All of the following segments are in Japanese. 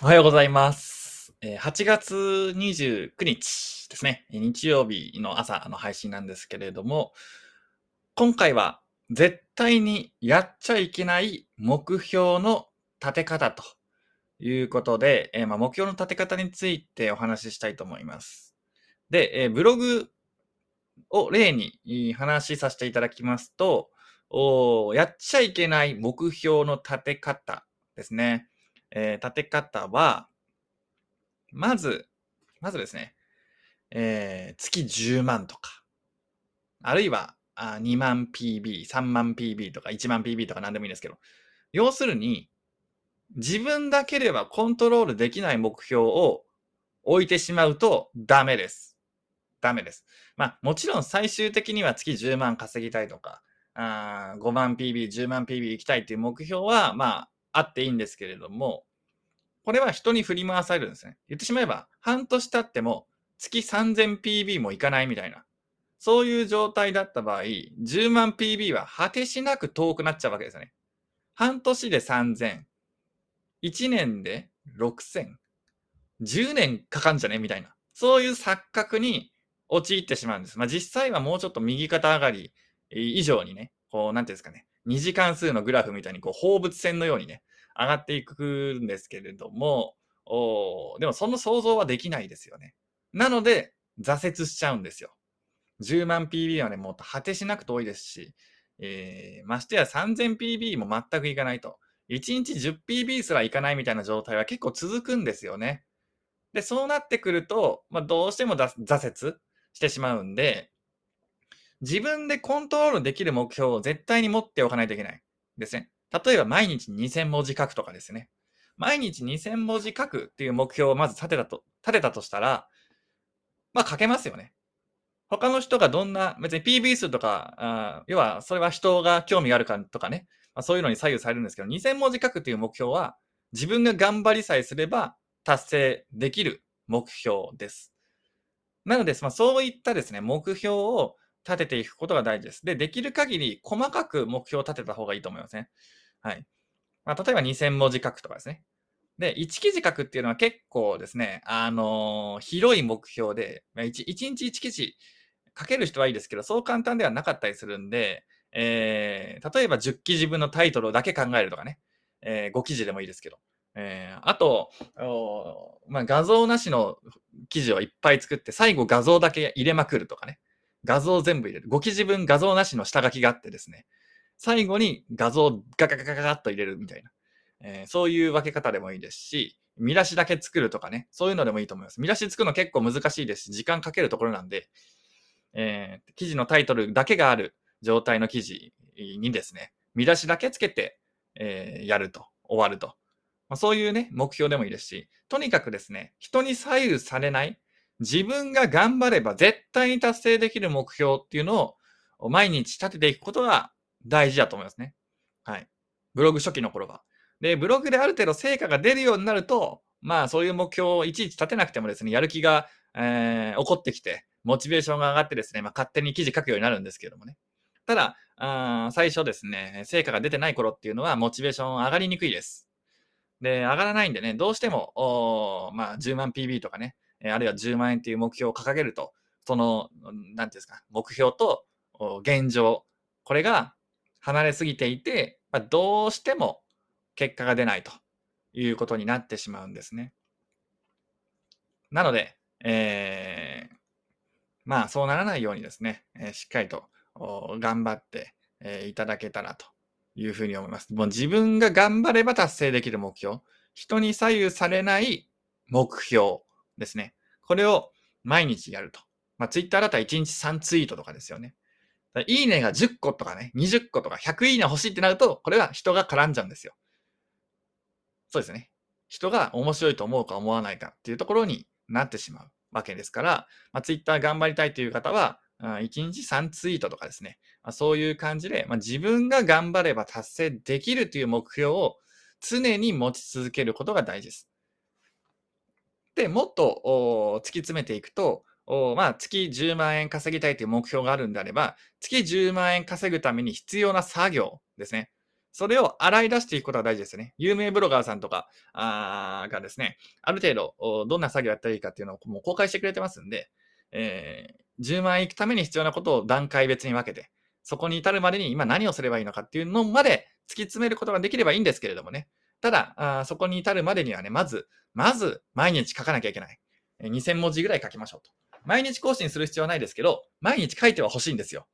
おはようございます。8月29日ですね。日曜日の朝の配信なんですけれども、今回は絶対にやっちゃいけない目標の立て方ということで、えまあ、目標の立て方についてお話ししたいと思います。で、えブログを例に話しさせていただきますと、おやっちゃいけない目標の立て方ですね。えー立て方は、まず、まずですね、えー月10万とか、あるいはあ2万 PB、3万 PB とか1万 PB とか何でもいいんですけど、要するに、自分だけではコントロールできない目標を置いてしまうとダメです。ダメです。まあ、もちろん最終的には月10万稼ぎたいとか、あ5万 PB、10万 PB 行きたいっていう目標は、まあ、あっていいんですけれども、これは人に振り回されるんですね。言ってしまえば、半年経っても月 3000PB もいかないみたいな。そういう状態だった場合、10万 PB は果てしなく遠くなっちゃうわけですよね。半年で3000、1年で6000、10年かかんじゃねみたいな。そういう錯覚に陥ってしまうんです。まあ実際はもうちょっと右肩上がり以上にね、こう、なんていうんですかね、二次関数のグラフみたいにこう放物線のようにね、上がっていくんですけれども、おでもその想像はできないですよね。なので、挫折しちゃうんですよ。10万 PB はね、もっと果てしなく遠いですし、えーましてや 3000PB も全くいかないと。1日 10PB すらいかないみたいな状態は結構続くんですよね。で、そうなってくると、まあ、どうしても挫折してしまうんで、自分でコントロールできる目標を絶対に持っておかないといけないですね。例えば毎日2000文字書くとかですね。毎日2000文字書くっていう目標をまず立てたと、立てたとしたら、まあ書けますよね。他の人がどんな、別に PB 数とか、あ要はそれは人が興味があるかとかね、まあ、そういうのに左右されるんですけど、2000文字書くっていう目標は自分が頑張りさえすれば達成できる目標です。なので、まあ、そういったですね、目標を立てていくことが大事です。で、できる限り細かく目標を立てた方がいいと思いますね。はい。まあ、例えば2000文字書くとかですね。で、1記事書くっていうのは結構ですね、あのー広い目標で、1, 1日1記事書ける人はいいですけど、そう簡単ではなかったりするんで、えー例えば10記事分のタイトルだけ考えるとかね、え5記事でもいいですけど、えーあと、まあ、画像なしの記事をいっぱい作って、最後画像だけ入れまくるとかね。画像全部入れる。5記事分画像なしの下書きがあってですね。最後に画像ガガガガガガッと入れるみたいな。えーそういう分け方でもいいですし、見出しだけ作るとかね。そういうのでもいいと思います。見出し作るの結構難しいですし、時間かけるところなんで、えー記事のタイトルだけがある状態の記事にですね、見出しだけつけて、えーやると、終わると。まあ、そういうね、目標でもいいですし、とにかくですね、人に左右されない、自分が頑張れば絶対に達成できる目標っていうのを毎日立てていくことが大事だと思いますね。はい。ブログ初期の頃は。で、ブログである程度成果が出るようになると、まあそういう目標をいちいち立てなくてもですね、やる気が、えー起こってきて、モチベーションが上がってですね、まあ勝手に記事書くようになるんですけどもね。ただ、あ最初ですね、成果が出てない頃っていうのは、モチベーション上がりにくいです。で、上がらないんでね、どうしても、おまあ、10万 PB とかね、えあるいは10万円っていう目標を掲げると、その、なんていうんですか、目標と現状、これが離れすぎていて、まあ、どうしても結果が出ないということになってしまうんですね。なので、えーまあ、そうならないようにですね、えーしっかりと頑張って、えーいただけたらというふうに思います。もう自分が頑張れば達成できる目標、人に左右されない目標ですね。これを毎日やると。まあ、ツイッターだったら1日3ツイートとかですよね。いいねが10個とかね、20個とか100いいね欲しいってなると、これは人が絡んじゃうんですよ。そうですね。人が面白いと思うか思わないかっていうところになってしまうわけですから、まあ、ツイッター頑張りたいという方は、あ1日3ツイートとかですね。まあ、そういう感じで、まあ、自分が頑張れば達成できるという目標を常に持ち続けることが大事です。で、もっと突き詰めていくと、おまあ、月10万円稼ぎたいという目標があるんであれば、月10万円稼ぐために必要な作業ですね。それを洗い出していくことが大事ですね。有名ブロガーさんとかがですね、ある程度、どんな作業やったらいいかっていうのをもう公開してくれてますんで、えー、10万円いくために必要なことを段階別に分けて、そこに至るまでに今何をすればいいのかっていうのまで突き詰めることができればいいんですけれどもね。ただ、あそこに至るまでにはね、まず、まず毎日書かなきゃいけない。2000文字ぐらい書きましょうと。毎日更新する必要はないですけど、毎日書いては欲しいんですよ。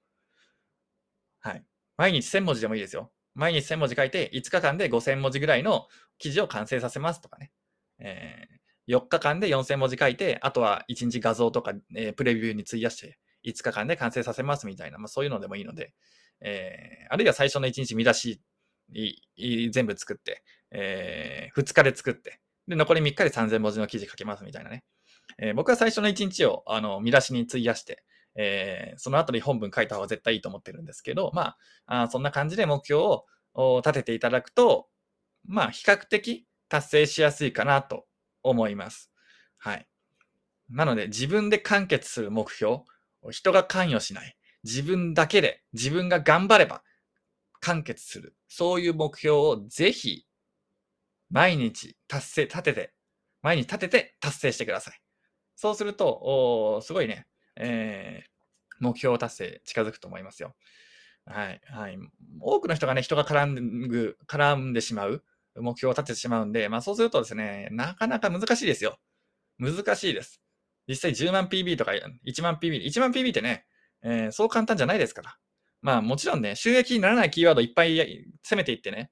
はい。毎日1000文字でもいいですよ。毎日1000文字書いて、5日間で5000文字ぐらいの記事を完成させますとかね。えー、4日間で4000文字書いて、あとは1日画像とか、えー、プレビューに費やして、5日間で完成させますみたいな、まあ、そういうのでもいいので、えー、あるいは最初の1日見出し全部作って、えー、2日で作って、で、残り3日で3000文字の記事書けますみたいなね。えー、僕は最初の1日をあの見出しに費やして、えー、その後に本文書いた方が絶対いいと思ってるんですけど、まあ、あそんな感じで目標を立てていただくと、まあ、比較的達成しやすいかなと思います。はい。なので、自分で完結する目標、人が関与しない、自分だけで、自分が頑張れば完結する、そういう目標をぜひ、毎日達成、立てて、毎日立てて達成してください。そうすると、すごいね、えー、目標達成近づくと思いますよ。はい。はい。多くの人がね、人が絡んで、絡んでしまう、目標を立ててしまうんで、まあそうするとですね、なかなか難しいですよ。難しいです。実際10万 PB とか1万 PB、1万 PB ってね、えー、そう簡単じゃないですから。まあもちろんね、収益にならないキーワードいっぱい攻めていってね、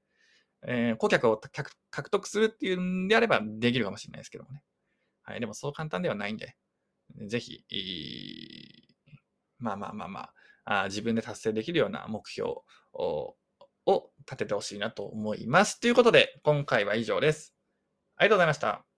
えー、顧客を獲得するっていうんであればできるかもしれないですけどもね。はい。でもそう簡単ではないんで、ぜひ、まあまあまあまあ、あ自分で達成できるような目標を立ててほしいなと思います。ということで、今回は以上です。ありがとうございました。